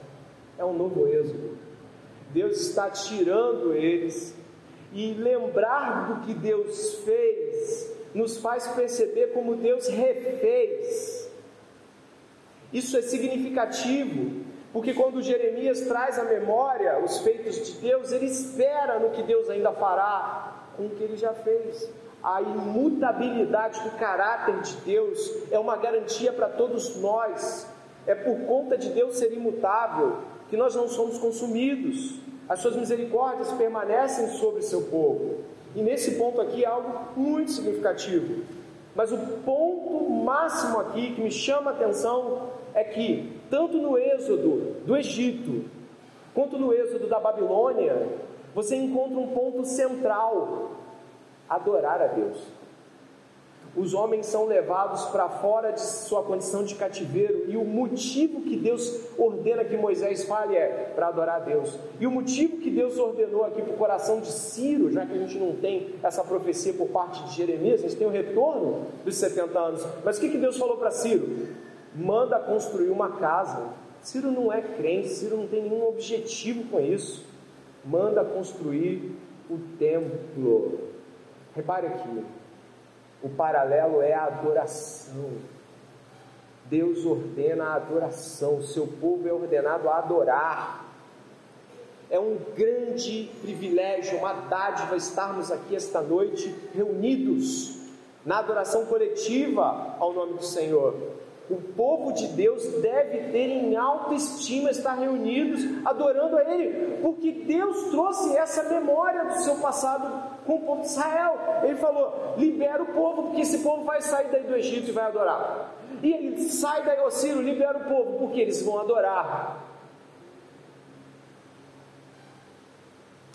É um novo êxodo. Deus está tirando eles E lembrar do que Deus fez nos faz perceber como Deus refez. Isso é significativo, porque quando Jeremias traz à memória os feitos de Deus, ele espera no que Deus ainda fará com o que ele já fez. A imutabilidade do caráter de Deus é uma garantia para todos nós. É por conta de Deus ser imutável que nós não somos consumidos. As suas misericórdias permanecem sobre seu povo. E nesse ponto aqui é algo muito significativo. Mas o ponto máximo aqui que me chama a atenção é que, tanto no êxodo do Egito, quanto no êxodo da Babilônia, você encontra um ponto central: adorar a Deus os homens são levados para fora de sua condição de cativeiro, e o motivo que Deus ordena que Moisés fale é para adorar a Deus. E o motivo que Deus ordenou aqui para o coração de Ciro, já que a gente não tem essa profecia por parte de Jeremias, a gente tem o retorno dos 70 anos. Mas o que, que Deus falou para Ciro? Manda construir uma casa. Ciro não é crente, Ciro não tem nenhum objetivo com isso. Manda construir o templo. Repare aqui, o paralelo é a adoração. Deus ordena a adoração, o seu povo é ordenado a adorar. É um grande privilégio, uma dádiva estarmos aqui esta noite reunidos na adoração coletiva ao nome do Senhor. O povo de Deus deve ter em alta estima estar reunidos adorando a Ele, porque Deus trouxe essa memória do seu passado com o povo de Israel. Ele falou: libera o povo, porque esse povo vai sair daí do Egito e vai adorar. E ele sai daí, Ciro, libera o povo, porque eles vão adorar.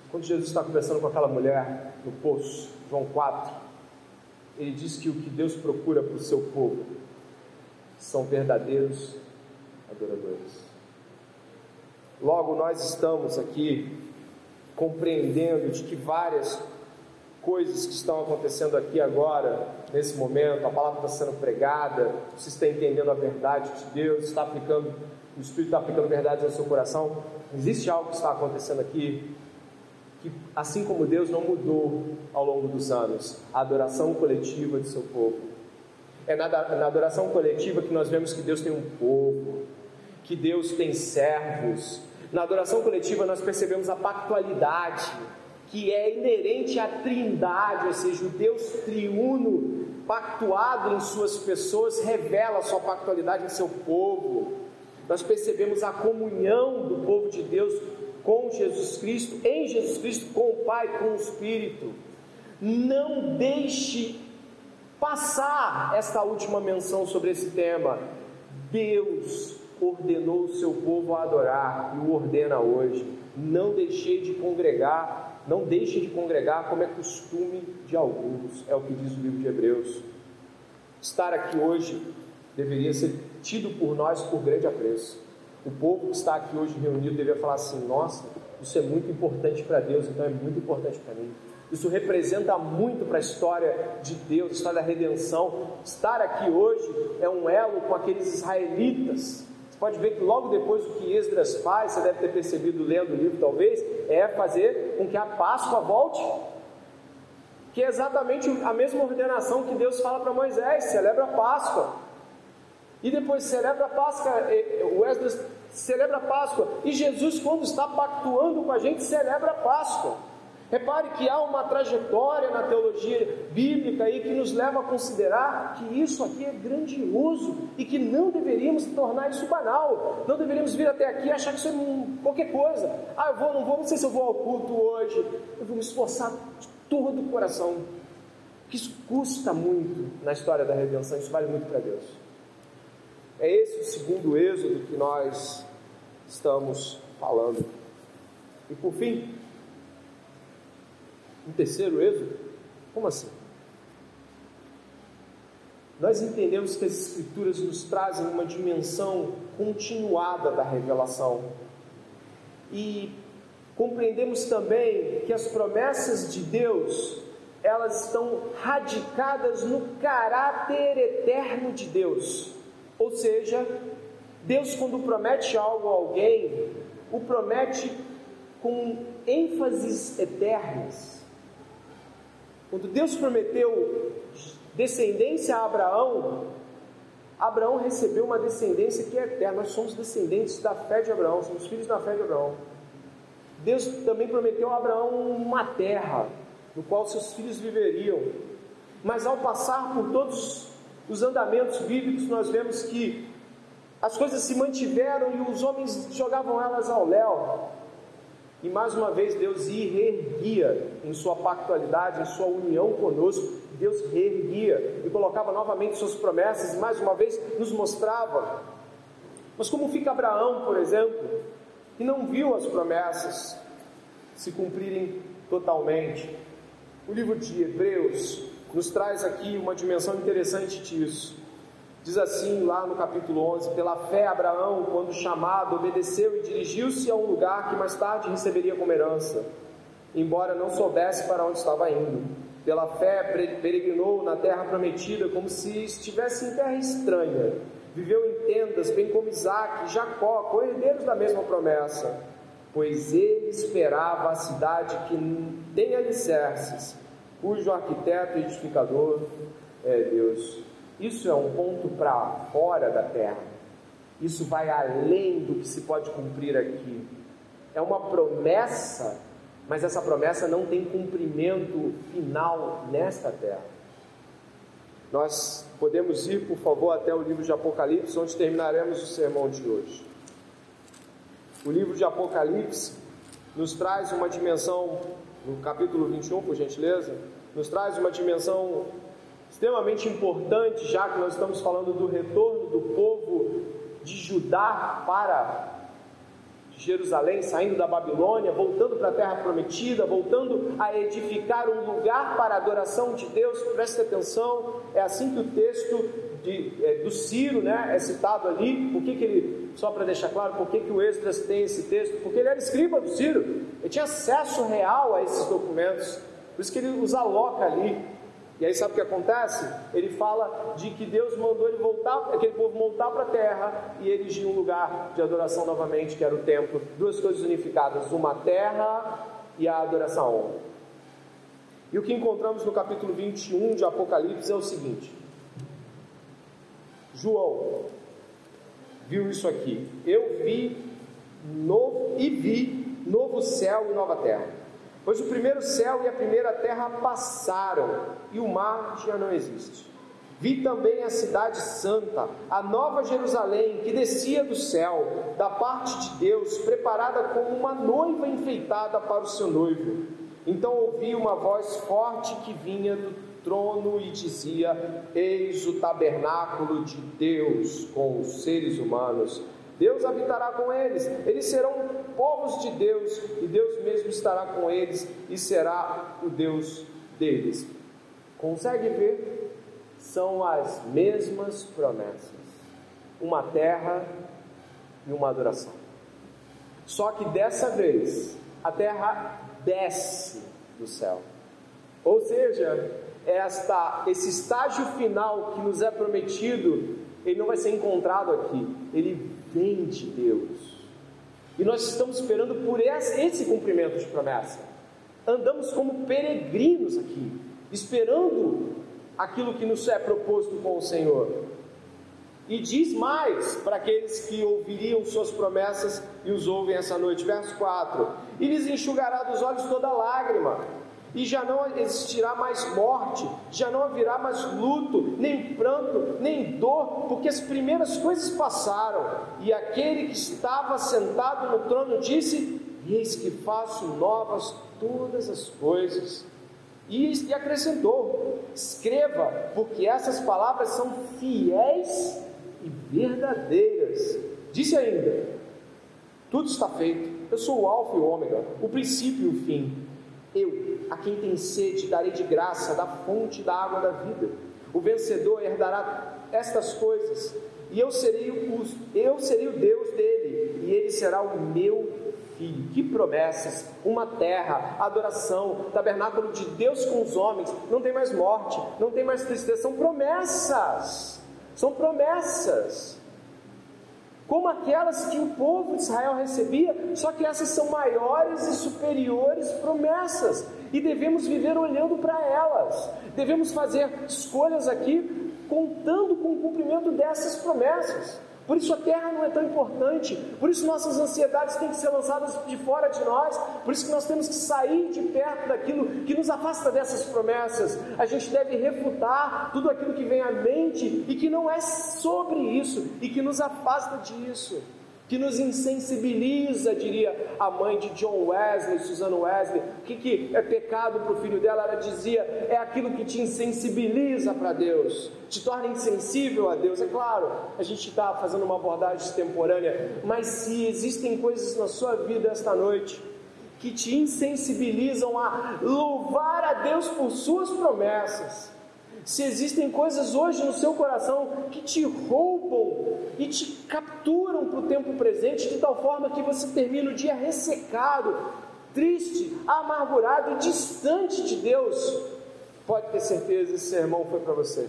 Quando Jesus está conversando com aquela mulher no poço, João 4, ele diz que o que Deus procura para o seu povo são verdadeiros adoradores. Logo, nós estamos aqui compreendendo de que várias coisas que estão acontecendo aqui agora, nesse momento, a palavra está sendo pregada, você está entendendo a verdade de Deus, está aplicando, o Espírito está aplicando verdade no seu coração. Existe algo que está acontecendo aqui que, assim como Deus não mudou ao longo dos anos, a adoração coletiva de seu povo. É na, adoração coletiva que nós vemos que Deus tem um povo, que Deus tem servos. Na adoração coletiva nós percebemos a pactualidade, que é inerente à trindade, ou seja, o Deus triuno, pactuado em suas pessoas, revela a sua pactualidade em seu povo. Nós percebemos a comunhão do povo de Deus com Jesus Cristo, em Jesus Cristo, com o Pai, com o Espírito. Não deixe passar esta última menção sobre esse tema. Deus ordenou o seu povo a adorar e o ordena hoje. Não deixei de congregar não deixe de congregar como é costume de alguns, é o que diz o livro de Hebreus. Estar aqui hoje deveria ser tido por nós por grande apreço. O povo que está aqui hoje reunido deveria falar assim: nossa, isso é muito importante para Deus, então é muito importante para mim. Isso representa muito para a história de Deus, a história da redenção. Estar aqui hoje é um elo com aqueles israelitas você pode ver que logo depois o que Esdras faz, você deve ter percebido lendo o livro talvez, é fazer com que a Páscoa volte. Que é exatamente a mesma ordenação que Deus fala para Moisés: celebra a Páscoa. E depois celebra a Páscoa, o Esdras celebra a Páscoa. E Jesus, quando está pactuando com a gente, celebra a Páscoa. Repare que há uma trajetória na teologia bíblica aí que nos leva a considerar que isso aqui é grandioso e que não deveríamos tornar isso banal. Não deveríamos vir até aqui e achar que isso é qualquer coisa. Ah, eu vou, não vou, não sei se eu vou ao culto hoje. Eu vou me esforçar de todo o coração. Porque isso custa muito na história da redenção, isso vale muito para Deus. É esse o segundo êxodo que nós estamos falando. E por fim, um terceiro êxodo? Como assim? Nós entendemos que as Escrituras nos trazem uma dimensão continuada da revelação. E compreendemos também que as promessas de Deus, elas estão radicadas no caráter eterno de Deus. Ou seja, Deus quando promete algo a alguém, o promete com ênfases eternas Quando Deus prometeu descendência a Abraão, Abraão recebeu uma descendência que é eterna. Nós somos descendentes da fé de Abraão, somos filhos da fé de Abraão. Deus também prometeu a Abraão uma terra, no qual seus filhos viveriam. Mas ao passar por todos os andamentos bíblicos, nós vemos que as coisas se mantiveram e os homens jogavam elas ao léu. E mais uma vez Deus reerguia em sua pactualidade, em sua união conosco, Deus reerguia e colocava novamente suas promessas e mais uma vez nos mostrava. Mas como fica Abraão, por exemplo, que não viu as promessas se cumprirem totalmente? O livro de Hebreus nos traz aqui uma dimensão interessante disso. Diz assim lá no capítulo 11: Pela fé, Abraão, quando chamado, obedeceu e dirigiu-se a um lugar que mais tarde receberia como herança, embora não soubesse para onde estava indo. Pela fé, peregrinou na terra prometida, como se estivesse em terra estranha. Viveu em tendas, bem como Isaac Jacó, co-herdeiros da mesma promessa, pois ele esperava a cidade que tem alicerces, cujo arquiteto e edificador é Deus. Isso é um ponto para fora da terra. Isso vai além do que se pode cumprir aqui. É uma promessa, mas essa promessa não tem cumprimento final nesta terra. Nós podemos ir, por favor, até o livro de Apocalipse, onde terminaremos o sermão de hoje. O livro de Apocalipse nos traz uma dimensão, no capítulo 21, por gentileza, nos traz uma dimensão extremamente importante, já que nós estamos falando do retorno do povo de Judá para Jerusalém, saindo da Babilônia, voltando para a terra prometida, voltando a edificar um lugar para a adoração de Deus. Preste atenção, é assim que o texto de, é, do Ciro né, é citado ali. Por que, que ele, só para deixar claro, por que, que o Esdras tem esse texto? Porque ele era escriba do Ciro, ele tinha acesso real a esses documentos, por isso que ele os aloca ali. E aí sabe o que acontece? Ele fala de que Deus mandou ele voltar, aquele povo voltar para a terra e erigir um lugar de adoração novamente, que era o templo. Duas coisas unificadas, uma terra e a adoração. E o que encontramos no capítulo 21 de Apocalipse é o seguinte: João viu isso aqui. Eu vi novo e vi novo céu e nova terra Pois o primeiro céu e a primeira terra passaram e o mar já não existe. Vi também a cidade santa, a nova Jerusalém, que descia do céu, da parte de Deus, preparada como uma noiva enfeitada para o seu noivo. Então ouvi uma voz forte que vinha do trono e dizia: Eis o tabernáculo de Deus com os seres humanos Deus habitará com eles, eles serão povos de Deus, e Deus mesmo estará com eles e será o Deus deles. Consegue ver? São as mesmas promessas: uma terra e uma adoração. Só que dessa vez a terra desce do céu. Ou seja, esta, esse estágio final que nos é prometido, ele não vai ser encontrado aqui, ele vem de Deus. E nós estamos esperando por esse cumprimento de promessa. Andamos como peregrinos aqui, esperando aquilo que nos é proposto com o Senhor. E diz mais para aqueles que ouviriam suas promessas e os ouvem essa noite, verso 4: E lhes enxugará dos olhos toda lágrima, e já não existirá mais morte, já não haverá mais luto, nem pranto, nem dor, porque as primeiras coisas passaram. E aquele que estava sentado no trono disse: Eis que faço novas todas as coisas. E, acrescentou: Escreva, porque essas palavras são fiéis e verdadeiras. Disse ainda: Tudo está feito. Eu sou o Alfa e o Ômega, o princípio e o fim. Eu a quem tem sede darei de graça da fonte da água da vida. O vencedor herdará estas coisas, e eu serei o, eu serei o Deus dele, e ele será o meu filho. Que promessas! Uma terra, adoração, tabernáculo de Deus com os homens. Não tem mais morte, não tem mais tristeza. São promessas. São promessas como aquelas que o povo de Israel recebia, só que essas são maiores e superiores promessas. e devemos viver olhando para elas. Devemos fazer escolhas aqui contando com o cumprimento dessas promessas. Por isso a terra não é tão importante, por isso nossas ansiedades têm que ser lançadas de fora de nós, por isso que nós temos que sair de perto daquilo que nos afasta dessas promessas. A gente deve refutar tudo aquilo que vem à mente e que não é sobre isso e que nos afasta disso que nos insensibiliza, diria a mãe de John Wesley, Susana Wesley. O que, que é pecado para o filho dela? Ela dizia: é aquilo que te insensibiliza para Deus, te torna insensível a Deus. É claro, a gente está fazendo uma abordagem extemporânea, mas se existem coisas na sua vida esta noite que te insensibilizam a louvar a Deus por suas promessas, se existem coisas hoje no seu coração que te roubam e te capturam para o tempo presente, de tal forma que você termina o dia ressecado, triste, amargurado e distante de Deus, pode ter certeza, esse sermão foi para você.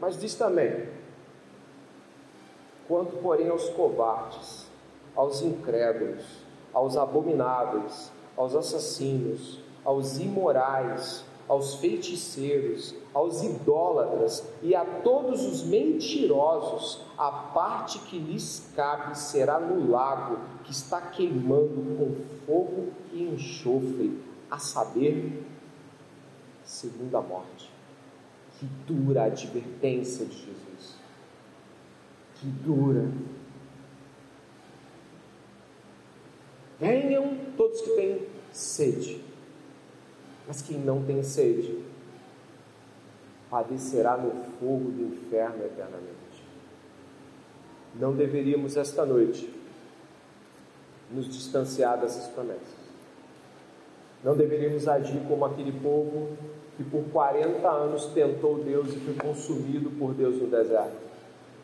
Mas diz também: quanto, porém, aos covardes, aos incrédulos, aos abomináveis, aos assassinos, aos imorais, aos feiticeiros, aos idólatras e a todos os mentirosos, a parte que lhes cabe será no lago que está queimando com fogo e enxofre, a saber, segunda morte. Que dura a advertência de Jesus. Que dura Venham todos que têm sede, mas quem não tem sede padecerá no fogo do inferno eternamente. Não deveríamos esta noite nos distanciar dessas promessas. Não deveríamos agir como aquele povo que por 40 anos tentou Deus e foi consumido por Deus no deserto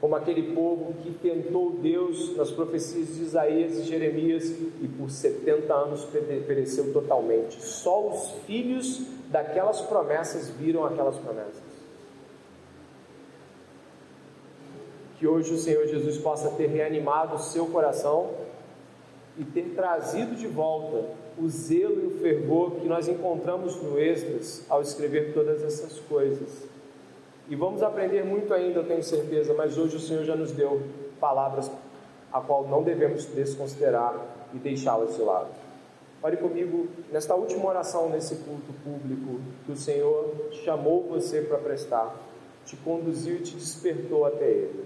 como aquele povo que tentou Deus nas profecias de Isaías e Jeremias e por 70 anos pereceu totalmente. Só os filhos daquelas promessas viram aquelas promessas. Que hoje o Senhor Jesus possa ter reanimado o seu coração e ter trazido de volta o zelo e o fervor que nós encontramos no Esdras ao escrever todas essas coisas e vamos aprender muito ainda, eu tenho certeza, mas hoje o Senhor já nos deu palavras a qual não devemos desconsiderar e deixá-las de lado. Ore comigo nesta última oração nesse culto público que o Senhor chamou você para prestar, te conduziu e te despertou até Ele.